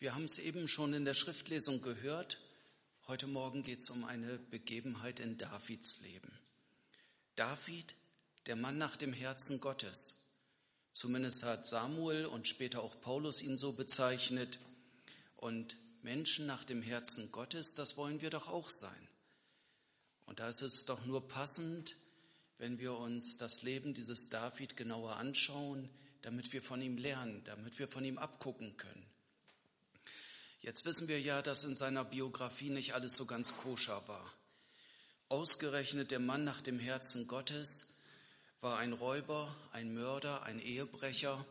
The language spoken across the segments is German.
Wir haben es eben schon in der Schriftlesung gehört. Heute Morgen geht es um eine Begebenheit in Davids Leben. David, der Mann nach dem Herzen Gottes. Zumindest hat Samuel und später auch Paulus ihn so bezeichnet. Und Menschen nach dem Herzen Gottes, das wollen wir doch auch sein. Und da ist es doch nur passend, wenn wir uns das Leben dieses David genauer anschauen, damit wir von ihm lernen, damit wir von ihm abgucken können. Jetzt wissen wir ja, dass in seiner Biografie nicht alles so ganz koscher war. Ausgerechnet der Mann nach dem Herzen Gottes war ein Räuber, ein Mörder, ein Ehebrecher.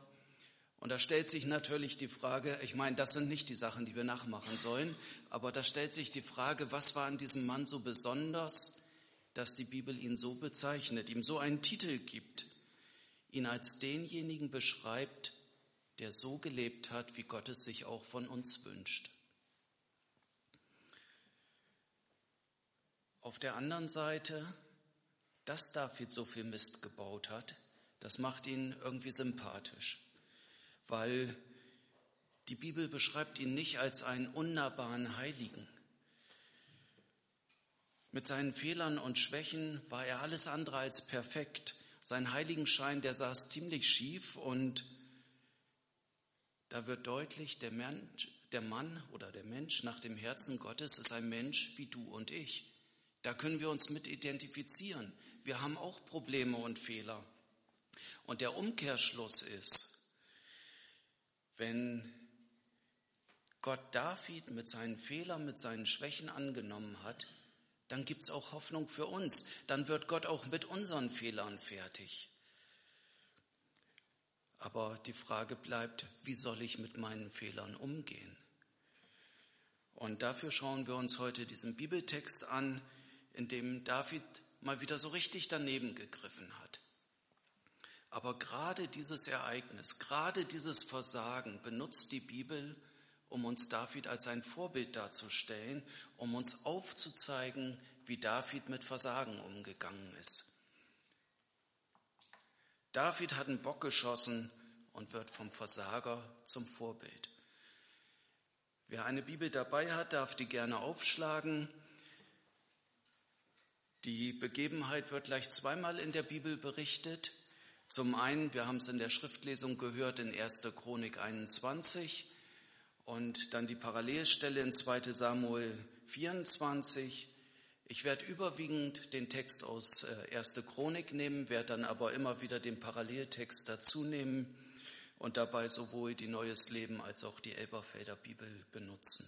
Und da stellt sich natürlich die Frage, ich meine, das sind nicht die Sachen, die wir nachmachen sollen, aber da stellt sich die Frage, was war an diesem Mann so besonders, dass die Bibel ihn so bezeichnet, ihm so einen Titel gibt, ihn als denjenigen beschreibt, der so gelebt hat, wie Gott es sich auch von uns wünscht. Auf der anderen Seite, dass David so viel Mist gebaut hat, das macht ihn irgendwie sympathisch, weil die Bibel beschreibt ihn nicht als einen unnahbaren Heiligen. Mit seinen Fehlern und Schwächen war er alles andere als perfekt. Sein Heiligenschein, der saß ziemlich schief und da wird deutlich, der, Mensch, der Mann oder der Mensch nach dem Herzen Gottes ist ein Mensch wie du und ich. Da können wir uns mit identifizieren. Wir haben auch Probleme und Fehler. Und der Umkehrschluss ist, wenn Gott David mit seinen Fehlern, mit seinen Schwächen angenommen hat, dann gibt's auch Hoffnung für uns. Dann wird Gott auch mit unseren Fehlern fertig. Aber die Frage bleibt, wie soll ich mit meinen Fehlern umgehen? Und dafür schauen wir uns heute diesen Bibeltext an, in dem David mal wieder so richtig daneben gegriffen hat. Aber gerade dieses Ereignis, gerade dieses Versagen benutzt die Bibel, um uns David als ein Vorbild darzustellen, um uns aufzuzeigen, wie David mit Versagen umgegangen ist. David hat einen Bock geschossen und wird vom Versager zum Vorbild. Wer eine Bibel dabei hat, darf die gerne aufschlagen. Die Begebenheit wird gleich zweimal in der Bibel berichtet. Zum einen, wir haben es in der Schriftlesung gehört, in 1. Chronik 21 und dann die Parallelstelle in 2. Samuel 24 ich werde überwiegend den Text aus äh, Erste Chronik nehmen, werde dann aber immer wieder den Paralleltext dazu nehmen und dabei sowohl die Neues Leben als auch die Elberfelder Bibel benutzen.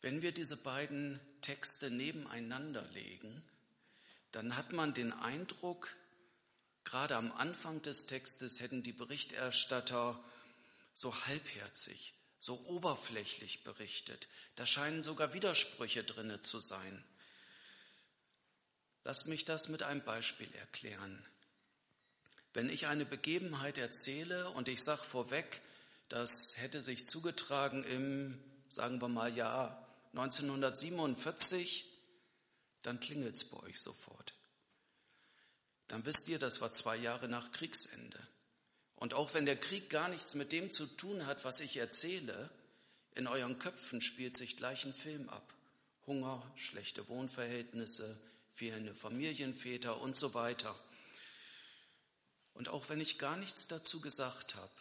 Wenn wir diese beiden Texte nebeneinander legen, dann hat man den Eindruck, gerade am Anfang des Textes hätten die Berichterstatter so halbherzig, so oberflächlich berichtet. Da scheinen sogar Widersprüche drinne zu sein. Lass mich das mit einem Beispiel erklären. Wenn ich eine Begebenheit erzähle und ich sage vorweg, das hätte sich zugetragen im, sagen wir mal, Jahr 1947, dann klingelt es bei euch sofort. Dann wisst ihr, das war zwei Jahre nach Kriegsende. Und auch wenn der Krieg gar nichts mit dem zu tun hat, was ich erzähle, in euren Köpfen spielt sich gleich ein Film ab. Hunger, schlechte Wohnverhältnisse, fehlende Familienväter und so weiter. Und auch wenn ich gar nichts dazu gesagt habe,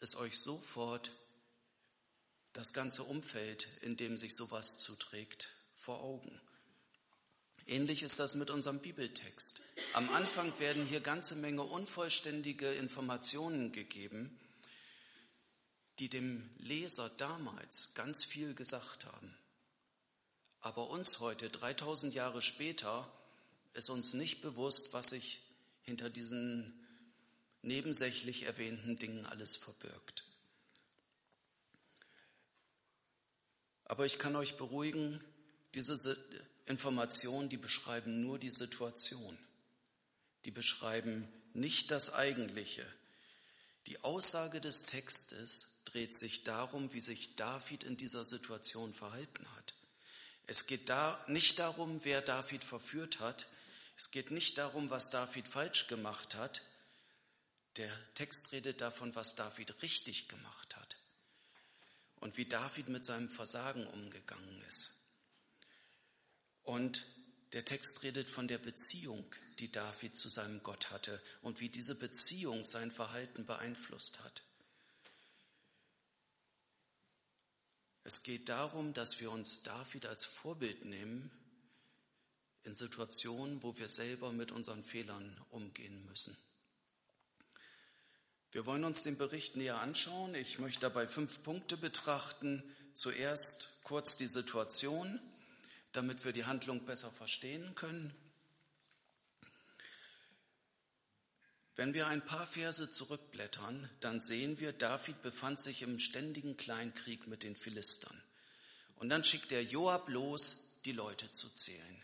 ist euch sofort das ganze Umfeld, in dem sich sowas zuträgt, vor Augen. Ähnlich ist das mit unserem Bibeltext. Am Anfang werden hier ganze Menge unvollständige Informationen gegeben, die dem Leser damals ganz viel gesagt haben. Aber uns heute, 3000 Jahre später, ist uns nicht bewusst, was sich hinter diesen nebensächlich erwähnten Dingen alles verbirgt. Aber ich kann euch beruhigen, diese Informationen, die beschreiben nur die Situation. Die beschreiben nicht das Eigentliche. Die Aussage des Textes dreht sich darum, wie sich David in dieser Situation verhalten hat. Es geht da nicht darum, wer David verführt hat. Es geht nicht darum, was David falsch gemacht hat. Der Text redet davon, was David richtig gemacht hat und wie David mit seinem Versagen umgegangen ist. Und der Text redet von der Beziehung, die David zu seinem Gott hatte und wie diese Beziehung sein Verhalten beeinflusst hat. Es geht darum, dass wir uns David als Vorbild nehmen in Situationen, wo wir selber mit unseren Fehlern umgehen müssen. Wir wollen uns den Bericht näher anschauen. Ich möchte dabei fünf Punkte betrachten. Zuerst kurz die Situation, damit wir die Handlung besser verstehen können. Wenn wir ein paar Verse zurückblättern, dann sehen wir, David befand sich im ständigen Kleinkrieg mit den Philistern. Und dann schickt er Joab los, die Leute zu zählen.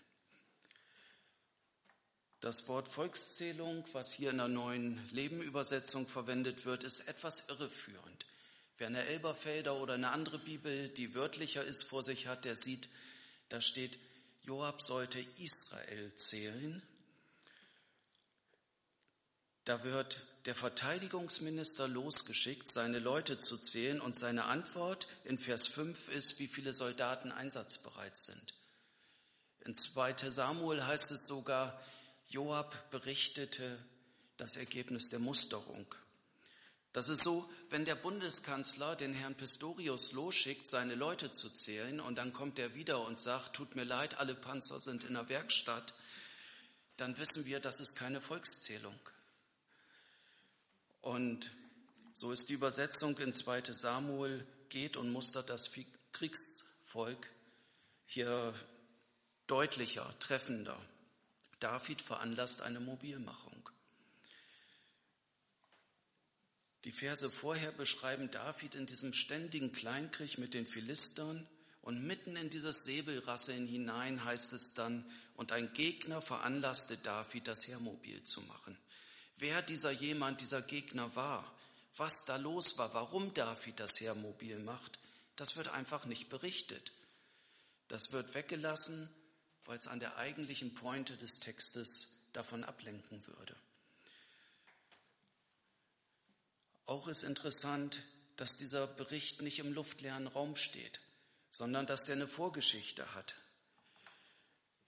Das Wort Volkszählung, was hier in der neuen Lebenübersetzung verwendet wird, ist etwas irreführend. Wer eine Elberfelder oder eine andere Bibel, die wörtlicher ist, vor sich hat, der sieht, da steht, Joab sollte Israel zählen. Da wird der Verteidigungsminister losgeschickt, seine Leute zu zählen und seine Antwort in Vers 5 ist, wie viele Soldaten einsatzbereit sind. In 2 Samuel heißt es sogar, Joab berichtete das Ergebnis der Musterung. Das ist so, wenn der Bundeskanzler den Herrn Pistorius losschickt, seine Leute zu zählen, und dann kommt er wieder und sagt, tut mir leid, alle Panzer sind in der Werkstatt, dann wissen wir, das ist keine Volkszählung. Und so ist die Übersetzung in 2 Samuel, geht und mustert das Kriegsvolk hier deutlicher, treffender. David veranlasst eine Mobilmachung. Die Verse vorher beschreiben David in diesem ständigen Kleinkrieg mit den Philistern und mitten in dieses Säbelrasseln hinein heißt es dann, und ein Gegner veranlasste David, das Heermobil zu machen. Wer dieser jemand, dieser Gegner war, was da los war, warum David das Heermobil macht, das wird einfach nicht berichtet. Das wird weggelassen weil es an der eigentlichen Pointe des Textes davon ablenken würde. Auch ist interessant, dass dieser Bericht nicht im luftleeren Raum steht, sondern dass der eine Vorgeschichte hat.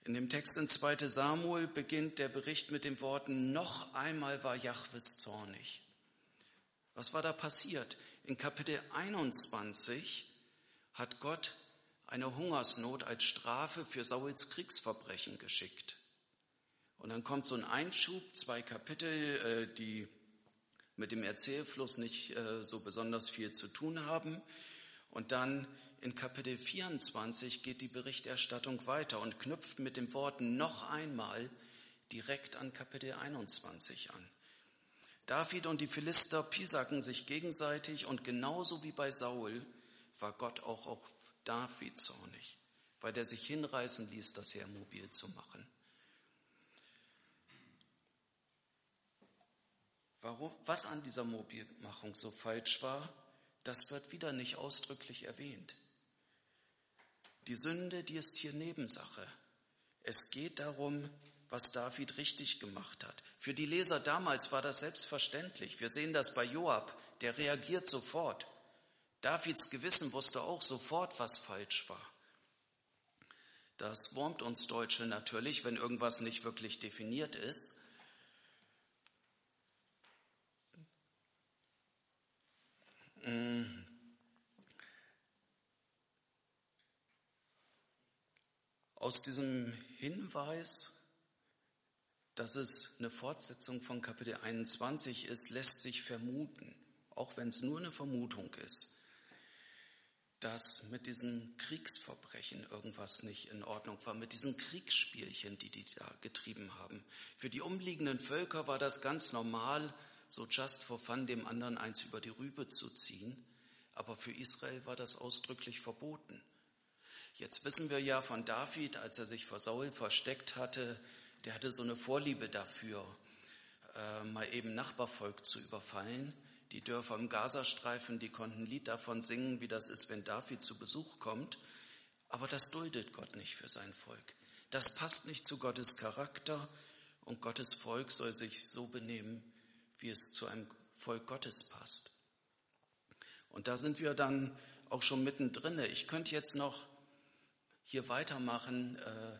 In dem Text in 2 Samuel beginnt der Bericht mit den Worten, noch einmal war Jahwes zornig. Was war da passiert? In Kapitel 21 hat Gott eine Hungersnot als Strafe für Sauls Kriegsverbrechen geschickt. Und dann kommt so ein Einschub, zwei Kapitel, äh, die mit dem Erzählfluss nicht äh, so besonders viel zu tun haben. Und dann in Kapitel 24 geht die Berichterstattung weiter und knüpft mit den Worten noch einmal direkt an Kapitel 21 an. David und die Philister piesacken sich gegenseitig und genauso wie bei Saul war Gott auch auf David zornig, weil er sich hinreißen ließ, das Heer mobil zu machen. Warum, was an dieser Mobilmachung so falsch war, das wird wieder nicht ausdrücklich erwähnt. Die Sünde, die ist hier Nebensache. Es geht darum, was David richtig gemacht hat. Für die Leser damals war das selbstverständlich. Wir sehen das bei Joab, der reagiert sofort. Davids Gewissen wusste auch sofort, was falsch war. Das wurmt uns Deutsche natürlich, wenn irgendwas nicht wirklich definiert ist. Aus diesem Hinweis, dass es eine Fortsetzung von Kapitel 21 ist, lässt sich vermuten, auch wenn es nur eine Vermutung ist, dass mit diesen Kriegsverbrechen irgendwas nicht in Ordnung war, mit diesen Kriegsspielchen, die die da getrieben haben. Für die umliegenden Völker war das ganz normal, so just for fun dem anderen eins über die Rübe zu ziehen, aber für Israel war das ausdrücklich verboten. Jetzt wissen wir ja von David, als er sich vor Saul versteckt hatte, der hatte so eine Vorliebe dafür, äh, mal eben Nachbarvolk zu überfallen. Die Dörfer im Gazastreifen, die konnten ein Lied davon singen, wie das ist, wenn David zu Besuch kommt. Aber das duldet Gott nicht für sein Volk. Das passt nicht zu Gottes Charakter und Gottes Volk soll sich so benehmen, wie es zu einem Volk Gottes passt. Und da sind wir dann auch schon mittendrin. Ich könnte jetzt noch hier weitermachen. Äh,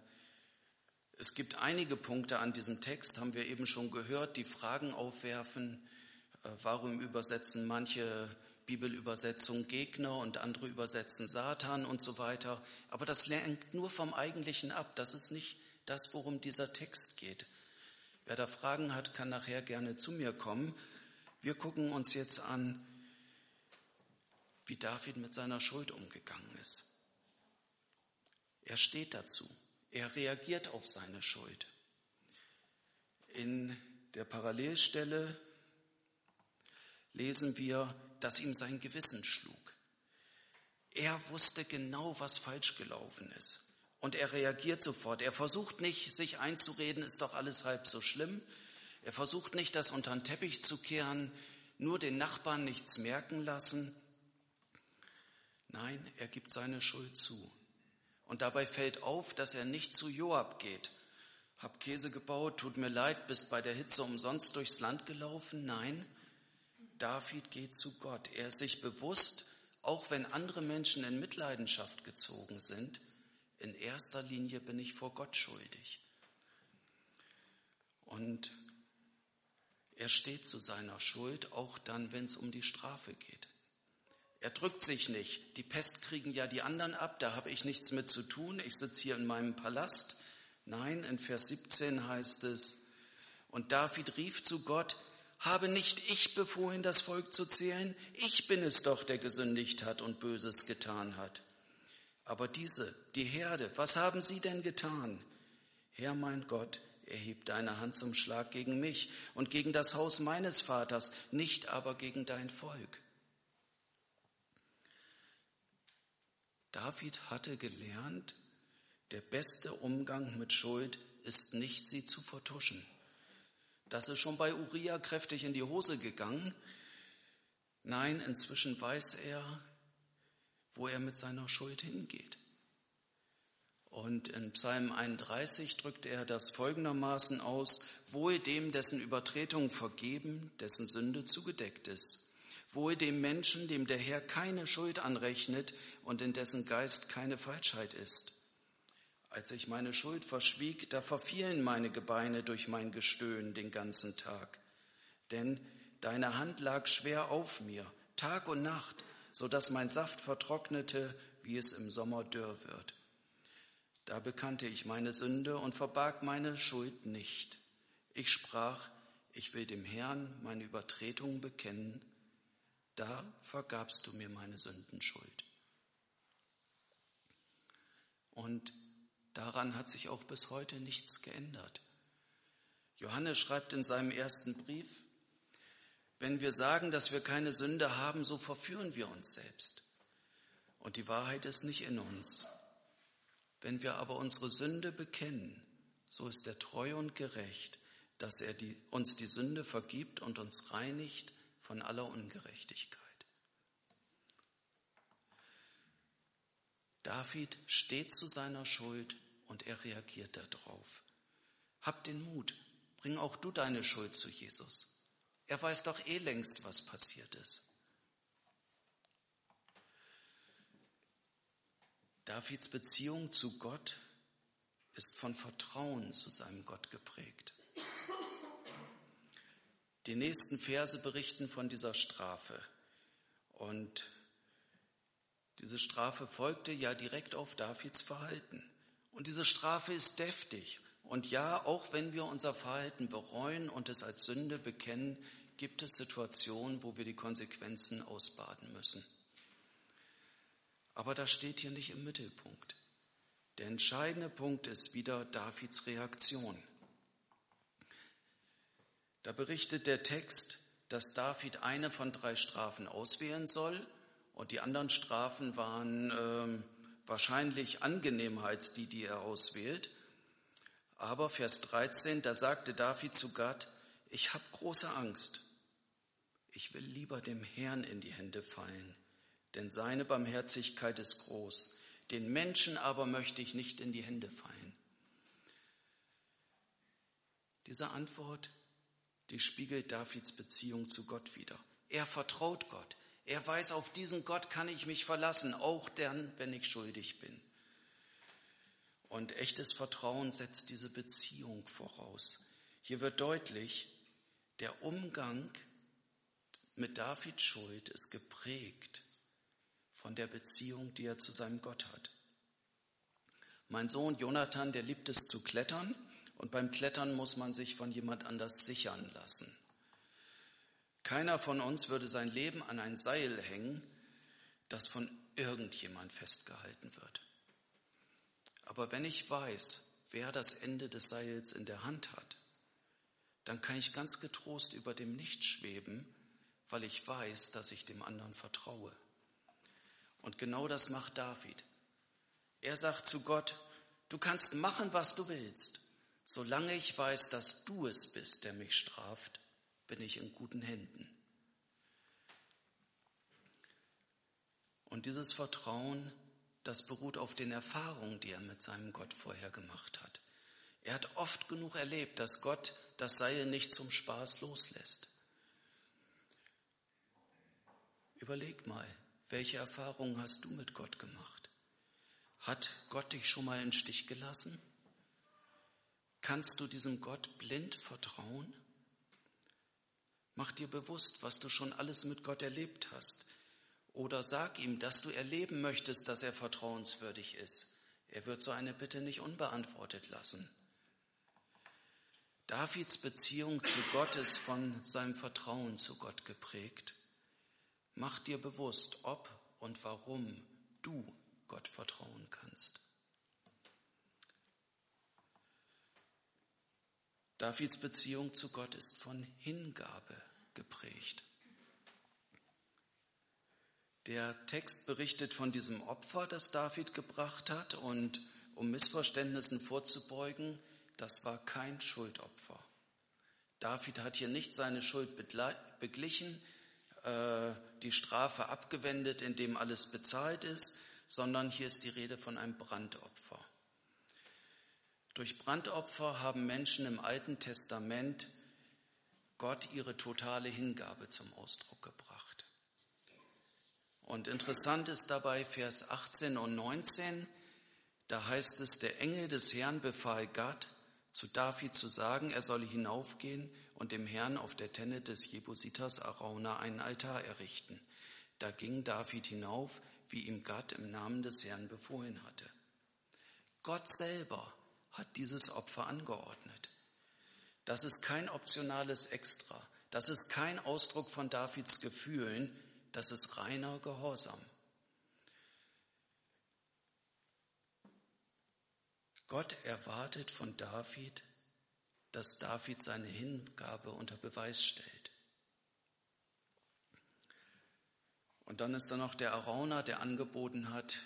es gibt einige Punkte an diesem Text, haben wir eben schon gehört, die Fragen aufwerfen. Äh, warum übersetzen manche Bibelübersetzungen Gegner und andere übersetzen Satan und so weiter? Aber das lenkt nur vom Eigentlichen ab. Das ist nicht das, worum dieser Text geht. Wer da Fragen hat, kann nachher gerne zu mir kommen. Wir gucken uns jetzt an, wie David mit seiner Schuld umgegangen ist. Er steht dazu. Er reagiert auf seine Schuld. In der Parallelstelle lesen wir, dass ihm sein Gewissen schlug. Er wusste genau, was falsch gelaufen ist. Und er reagiert sofort. Er versucht nicht, sich einzureden, ist doch alles halb so schlimm. Er versucht nicht, das unter den Teppich zu kehren, nur den Nachbarn nichts merken lassen. Nein, er gibt seine Schuld zu. Und dabei fällt auf, dass er nicht zu Joab geht. Hab Käse gebaut, tut mir leid, bist bei der Hitze umsonst durchs Land gelaufen. Nein, David geht zu Gott. Er ist sich bewusst, auch wenn andere Menschen in Mitleidenschaft gezogen sind, in erster Linie bin ich vor Gott schuldig. Und er steht zu seiner Schuld, auch dann, wenn es um die Strafe geht. Er drückt sich nicht. Die Pest kriegen ja die anderen ab, da habe ich nichts mit zu tun. Ich sitze hier in meinem Palast. Nein, in Vers 17 heißt es, und David rief zu Gott, habe nicht ich befohlen, das Volk zu zählen? Ich bin es doch, der gesündigt hat und Böses getan hat. Aber diese, die Herde, was haben sie denn getan? Herr mein Gott, erheb deine Hand zum Schlag gegen mich und gegen das Haus meines Vaters, nicht aber gegen dein Volk. David hatte gelernt, der beste Umgang mit Schuld ist nicht, sie zu vertuschen. Das ist schon bei Uriah kräftig in die Hose gegangen. Nein, inzwischen weiß er, wo er mit seiner Schuld hingeht. Und in Psalm 31 drückt er das folgendermaßen aus, wohl dem, dessen Übertretung vergeben, dessen Sünde zugedeckt ist. Wohl dem Menschen, dem der Herr keine Schuld anrechnet und in dessen Geist keine Falschheit ist. Als ich meine Schuld verschwieg, da verfielen meine Gebeine durch mein Gestöhn den ganzen Tag. Denn deine Hand lag schwer auf mir, Tag und Nacht, so dass mein Saft vertrocknete, wie es im Sommer dürr wird. Da bekannte ich meine Sünde und verbarg meine Schuld nicht. Ich sprach, ich will dem Herrn meine Übertretungen bekennen. Da vergabst du mir meine Sündenschuld. Und daran hat sich auch bis heute nichts geändert. Johannes schreibt in seinem ersten Brief, wenn wir sagen, dass wir keine Sünde haben, so verführen wir uns selbst. Und die Wahrheit ist nicht in uns. Wenn wir aber unsere Sünde bekennen, so ist er treu und gerecht, dass er die, uns die Sünde vergibt und uns reinigt von aller Ungerechtigkeit. David steht zu seiner Schuld und er reagiert darauf. Hab den Mut, bring auch du deine Schuld zu Jesus. Er weiß doch eh längst, was passiert ist. Davids Beziehung zu Gott ist von Vertrauen zu seinem Gott geprägt. Die nächsten Verse berichten von dieser Strafe. Und diese Strafe folgte ja direkt auf Davids Verhalten. Und diese Strafe ist deftig. Und ja, auch wenn wir unser Verhalten bereuen und es als Sünde bekennen, gibt es Situationen, wo wir die Konsequenzen ausbaden müssen. Aber das steht hier nicht im Mittelpunkt. Der entscheidende Punkt ist wieder Davids Reaktion. Da berichtet der Text, dass David eine von drei Strafen auswählen soll und die anderen Strafen waren äh, wahrscheinlich angenehmer als die, die er auswählt. Aber Vers 13, da sagte David zu Gott, ich habe große Angst, ich will lieber dem Herrn in die Hände fallen, denn seine Barmherzigkeit ist groß. Den Menschen aber möchte ich nicht in die Hände fallen. Diese Antwort die spiegelt Davids Beziehung zu Gott wider. Er vertraut Gott. Er weiß, auf diesen Gott kann ich mich verlassen, auch dann, wenn ich schuldig bin. Und echtes Vertrauen setzt diese Beziehung voraus. Hier wird deutlich, der Umgang mit Davids Schuld ist geprägt von der Beziehung, die er zu seinem Gott hat. Mein Sohn Jonathan, der liebt es zu klettern und beim Klettern muss man sich von jemand anders sichern lassen. Keiner von uns würde sein Leben an ein Seil hängen, das von irgendjemand festgehalten wird. Aber wenn ich weiß, wer das Ende des Seils in der Hand hat, dann kann ich ganz getrost über dem Nicht schweben, weil ich weiß, dass ich dem anderen vertraue. Und genau das macht David. Er sagt zu Gott, du kannst machen, was du willst. Solange ich weiß, dass du es bist, der mich straft, bin ich in guten Händen. Und dieses Vertrauen, das beruht auf den Erfahrungen, die er mit seinem Gott vorher gemacht hat. Er hat oft genug erlebt, dass Gott das Seil nicht zum Spaß loslässt. Überleg mal, welche Erfahrungen hast du mit Gott gemacht? Hat Gott dich schon mal in Stich gelassen? Kannst du diesem Gott blind vertrauen? Mach dir bewusst, was du schon alles mit Gott erlebt hast. Oder sag ihm, dass du erleben möchtest, dass er vertrauenswürdig ist. Er wird so eine Bitte nicht unbeantwortet lassen. Davids Beziehung zu Gott ist von seinem Vertrauen zu Gott geprägt. Mach dir bewusst, ob und warum du Gott vertrauen kannst. Davids Beziehung zu Gott ist von Hingabe geprägt. Der Text berichtet von diesem Opfer, das David gebracht hat und um Missverständnissen vorzubeugen, das war kein Schuldopfer. David hat hier nicht seine Schuld beglichen, äh, die Strafe abgewendet, indem alles bezahlt ist, sondern hier ist die Rede von einem Brandopfer. Durch Brandopfer haben Menschen im Alten Testament Gott ihre totale Hingabe zum Ausdruck gebracht. Und interessant ist dabei Vers 18 und 19, da heißt es, der Engel des Herrn befahl Gad, zu David zu sagen, er solle hinaufgehen und dem Herrn auf der Tenne des Jebusiters Arauna einen Altar errichten. Da ging David hinauf, wie ihm Gott im Namen des Herrn befohlen hatte. Gott selber hat dieses Opfer angeordnet. Das ist kein optionales Extra. Das ist kein Ausdruck von Davids Gefühlen. Das ist reiner Gehorsam. Gott erwartet von David, dass David seine Hingabe unter Beweis stellt. Und dann ist da noch der Arauna, der angeboten hat,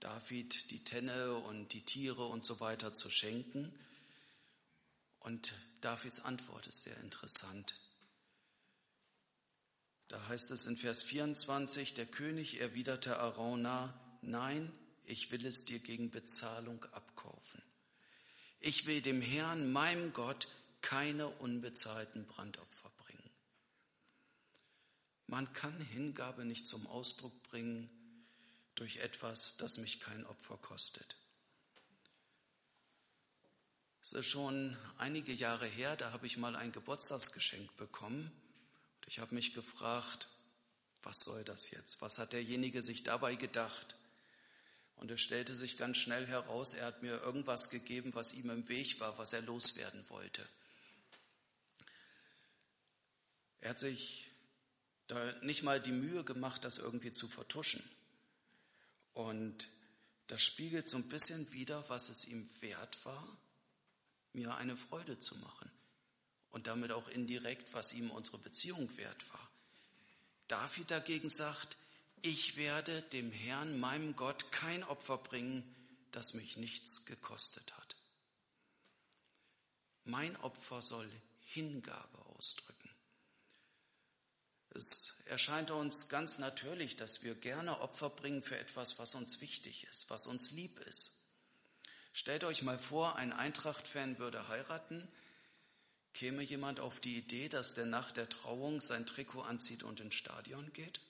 David die Tenne und die Tiere und so weiter zu schenken. Und Davids Antwort ist sehr interessant. Da heißt es in Vers 24, der König erwiderte Arauna, nein, ich will es dir gegen Bezahlung abkaufen. Ich will dem Herrn, meinem Gott, keine unbezahlten Brandopfer bringen. Man kann Hingabe nicht zum Ausdruck bringen durch etwas, das mich kein Opfer kostet. Es ist schon einige Jahre her, da habe ich mal ein Geburtstagsgeschenk bekommen. Und ich habe mich gefragt, was soll das jetzt? Was hat derjenige sich dabei gedacht? Und es stellte sich ganz schnell heraus, er hat mir irgendwas gegeben, was ihm im Weg war, was er loswerden wollte. Er hat sich da nicht mal die Mühe gemacht, das irgendwie zu vertuschen. Und das spiegelt so ein bisschen wider, was es ihm wert war, mir eine Freude zu machen. Und damit auch indirekt, was ihm unsere Beziehung wert war. David dagegen sagt, ich werde dem Herrn, meinem Gott, kein Opfer bringen, das mich nichts gekostet hat. Mein Opfer soll Hingabe ausdrücken. Es erscheint uns ganz natürlich, dass wir gerne Opfer bringen für etwas, was uns wichtig ist, was uns lieb ist. Stellt euch mal vor, ein Eintracht-Fan würde heiraten. Käme jemand auf die Idee, dass der nach der Trauung sein Trikot anzieht und ins Stadion geht?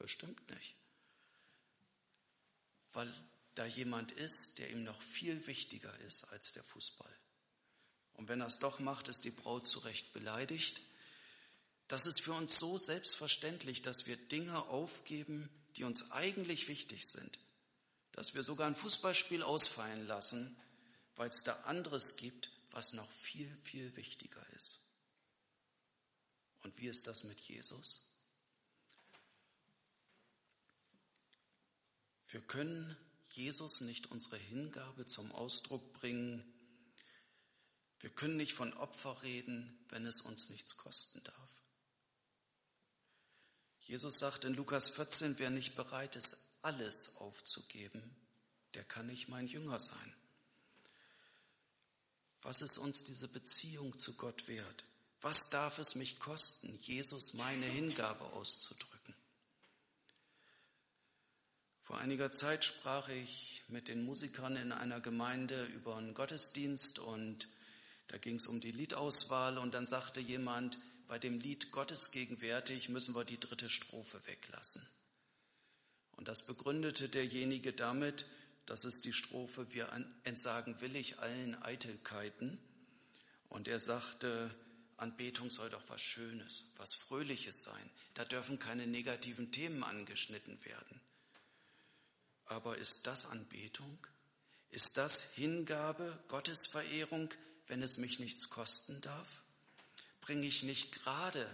Bestimmt nicht. Weil da jemand ist, der ihm noch viel wichtiger ist als der Fußball. Und wenn er es doch macht, ist die Braut zu Recht beleidigt. Das ist für uns so selbstverständlich, dass wir Dinge aufgeben, die uns eigentlich wichtig sind. Dass wir sogar ein Fußballspiel ausfallen lassen, weil es da anderes gibt, was noch viel, viel wichtiger ist. Und wie ist das mit Jesus? Wir können Jesus nicht unsere Hingabe zum Ausdruck bringen. Wir können nicht von Opfer reden, wenn es uns nichts kosten darf. Jesus sagt in Lukas 14, wer nicht bereit ist, alles aufzugeben, der kann nicht mein Jünger sein. Was ist uns diese Beziehung zu Gott wert? Was darf es mich kosten, Jesus meine Hingabe auszudrücken? Vor einiger Zeit sprach ich mit den Musikern in einer Gemeinde über einen Gottesdienst und da ging es um die Liedauswahl und dann sagte jemand, bei dem Lied Gottes gegenwärtig müssen wir die dritte Strophe weglassen. Und das begründete derjenige damit, das ist die Strophe, wir entsagen willig allen Eitelkeiten. Und er sagte, Anbetung soll doch was Schönes, was Fröhliches sein. Da dürfen keine negativen Themen angeschnitten werden. Aber ist das Anbetung? Ist das Hingabe, Gottesverehrung, wenn es mich nichts kosten darf? Bringe ich nicht gerade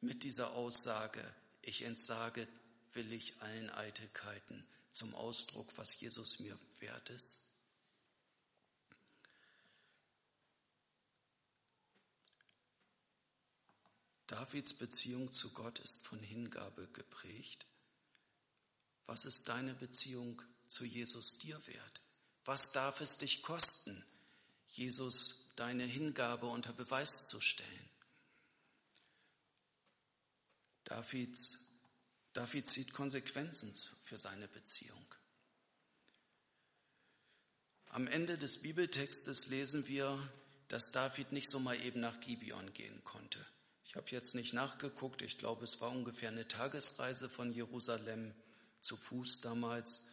mit dieser Aussage, ich entsage willig allen Eitelkeiten, zum Ausdruck, was Jesus mir wert ist? Davids Beziehung zu Gott ist von Hingabe geprägt. Was ist deine Beziehung zu Jesus dir wert? Was darf es dich kosten, Jesus deine Hingabe unter Beweis zu stellen? Davids, David zieht Konsequenzen für seine Beziehung. Am Ende des Bibeltextes lesen wir, dass David nicht so mal eben nach Gibeon gehen konnte. Ich habe jetzt nicht nachgeguckt, ich glaube, es war ungefähr eine Tagesreise von Jerusalem zu Fuß damals.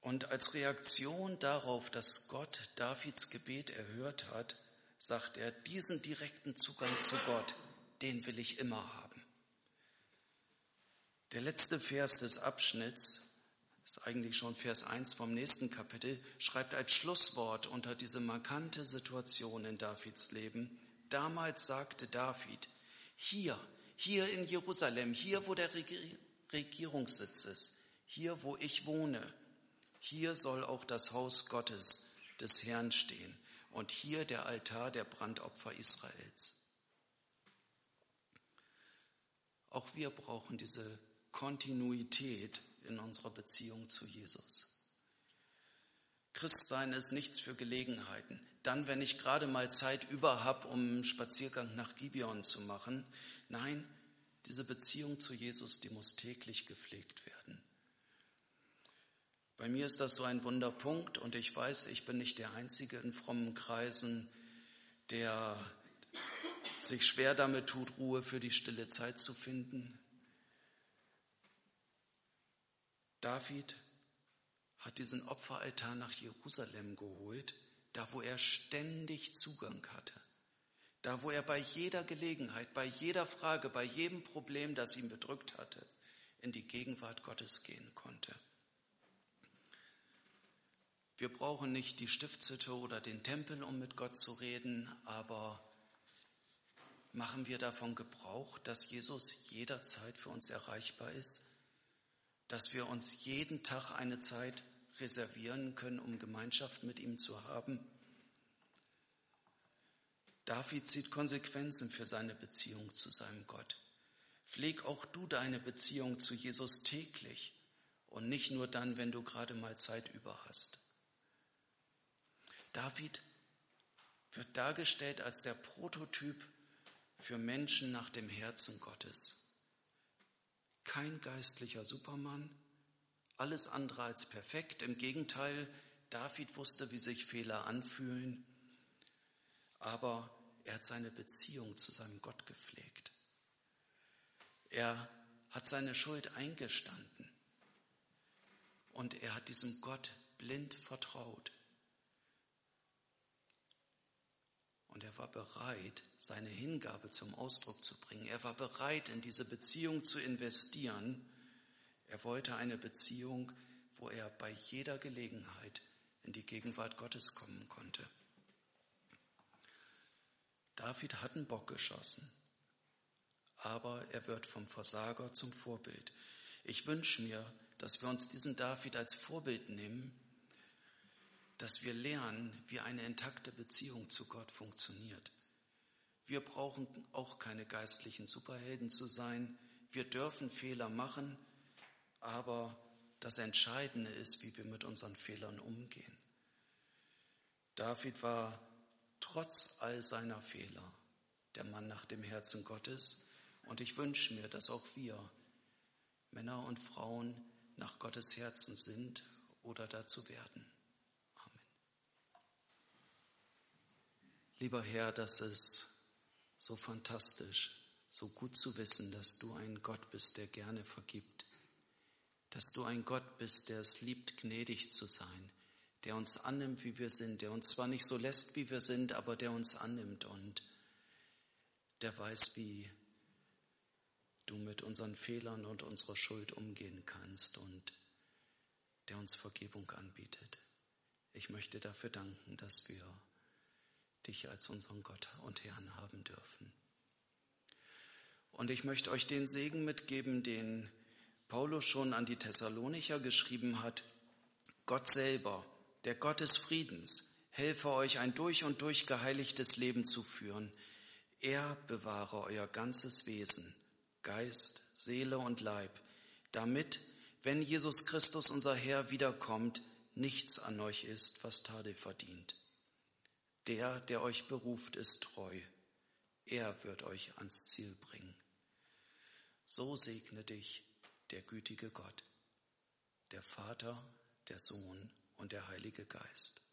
Und als Reaktion darauf, dass Gott Davids Gebet erhört hat, sagt er, diesen direkten Zugang zu Gott, den will ich immer haben. Der letzte Vers des Abschnitts, ist eigentlich schon Vers 1 vom nächsten Kapitel, schreibt als Schlusswort unter diese markante Situation in Davids Leben, damals sagte David, hier hier in Jerusalem, hier wo der Regierungssitz ist, hier wo ich wohne, hier soll auch das Haus Gottes des Herrn stehen und hier der Altar der Brandopfer Israels. Auch wir brauchen diese Kontinuität in unserer Beziehung zu Jesus. Christsein ist nichts für Gelegenheiten. Dann, wenn ich gerade mal Zeit über habe, um einen Spaziergang nach Gibeon zu machen, Nein, diese Beziehung zu Jesus, die muss täglich gepflegt werden. Bei mir ist das so ein Wunderpunkt und ich weiß, ich bin nicht der Einzige in frommen Kreisen, der sich schwer damit tut, Ruhe für die stille Zeit zu finden. David hat diesen Opferaltar nach Jerusalem geholt, da wo er ständig Zugang hatte. Da, wo er bei jeder Gelegenheit, bei jeder Frage, bei jedem Problem, das ihn bedrückt hatte, in die Gegenwart Gottes gehen konnte. Wir brauchen nicht die Stiftshütte oder den Tempel, um mit Gott zu reden, aber machen wir davon Gebrauch, dass Jesus jederzeit für uns erreichbar ist, dass wir uns jeden Tag eine Zeit reservieren können, um Gemeinschaft mit ihm zu haben David zieht Konsequenzen für seine Beziehung zu seinem Gott. Pfleg auch du deine Beziehung zu Jesus täglich und nicht nur dann, wenn du gerade mal Zeit über hast. David wird dargestellt als der Prototyp für Menschen nach dem Herzen Gottes. Kein geistlicher Supermann, alles andere als perfekt. Im Gegenteil, David wusste, wie sich Fehler anfühlen, aber er hat seine Beziehung zu seinem Gott gepflegt. Er hat seine Schuld eingestanden und er hat diesem Gott blind vertraut. Und er war bereit, seine Hingabe zum Ausdruck zu bringen. Er war bereit, in diese Beziehung zu investieren. Er wollte eine Beziehung, wo er bei jeder Gelegenheit in die Gegenwart Gottes kommen konnte. David hat einen Bock geschossen, aber er wird vom Versager zum Vorbild. Ich wünsche mir, dass wir uns diesen David als Vorbild nehmen dass wir lernen, wie eine intakte Beziehung zu Gott funktioniert. Wir brauchen auch keine geistlichen Superhelden zu sein. Wir dürfen Fehler machen, aber das Entscheidende ist, wie wir mit unseren Fehlern umgehen. David war trotz all seiner Fehler der Mann nach dem Herzen Gottes. Und ich wünsche mir, dass auch wir Männer und Frauen nach Gottes Herzen sind oder dazu werden. Lieber Herr, das ist so fantastisch, so gut zu wissen, dass du ein Gott bist, der gerne vergibt, dass du ein Gott bist, der es liebt, gnädig zu sein, der uns annimmt, wie wir sind, der uns zwar nicht so lässt, wie wir sind, aber der uns annimmt und der weiß, wie du mit unseren Fehlern und unserer Schuld umgehen kannst und der uns Vergebung anbietet. Ich möchte dafür danken, dass wir dich als unseren Gott und Herrn haben dürfen. Und ich möchte euch den Segen mitgeben, den Paulus schon an die Thessalonicher geschrieben hat. Gott selber, der Gott des Friedens, helfe euch ein durch und durch geheiligtes Leben zu führen. Er bewahre euer ganzes Wesen, Geist, Seele und Leib, damit, wenn Jesus Christus unser Herr wiederkommt, nichts an euch ist, was Tadel verdient. Der, der euch beruft, ist treu. Er wird euch ans Ziel bringen. So segne dich der gütige Gott, der Vater, der Sohn und der Heilige Geist.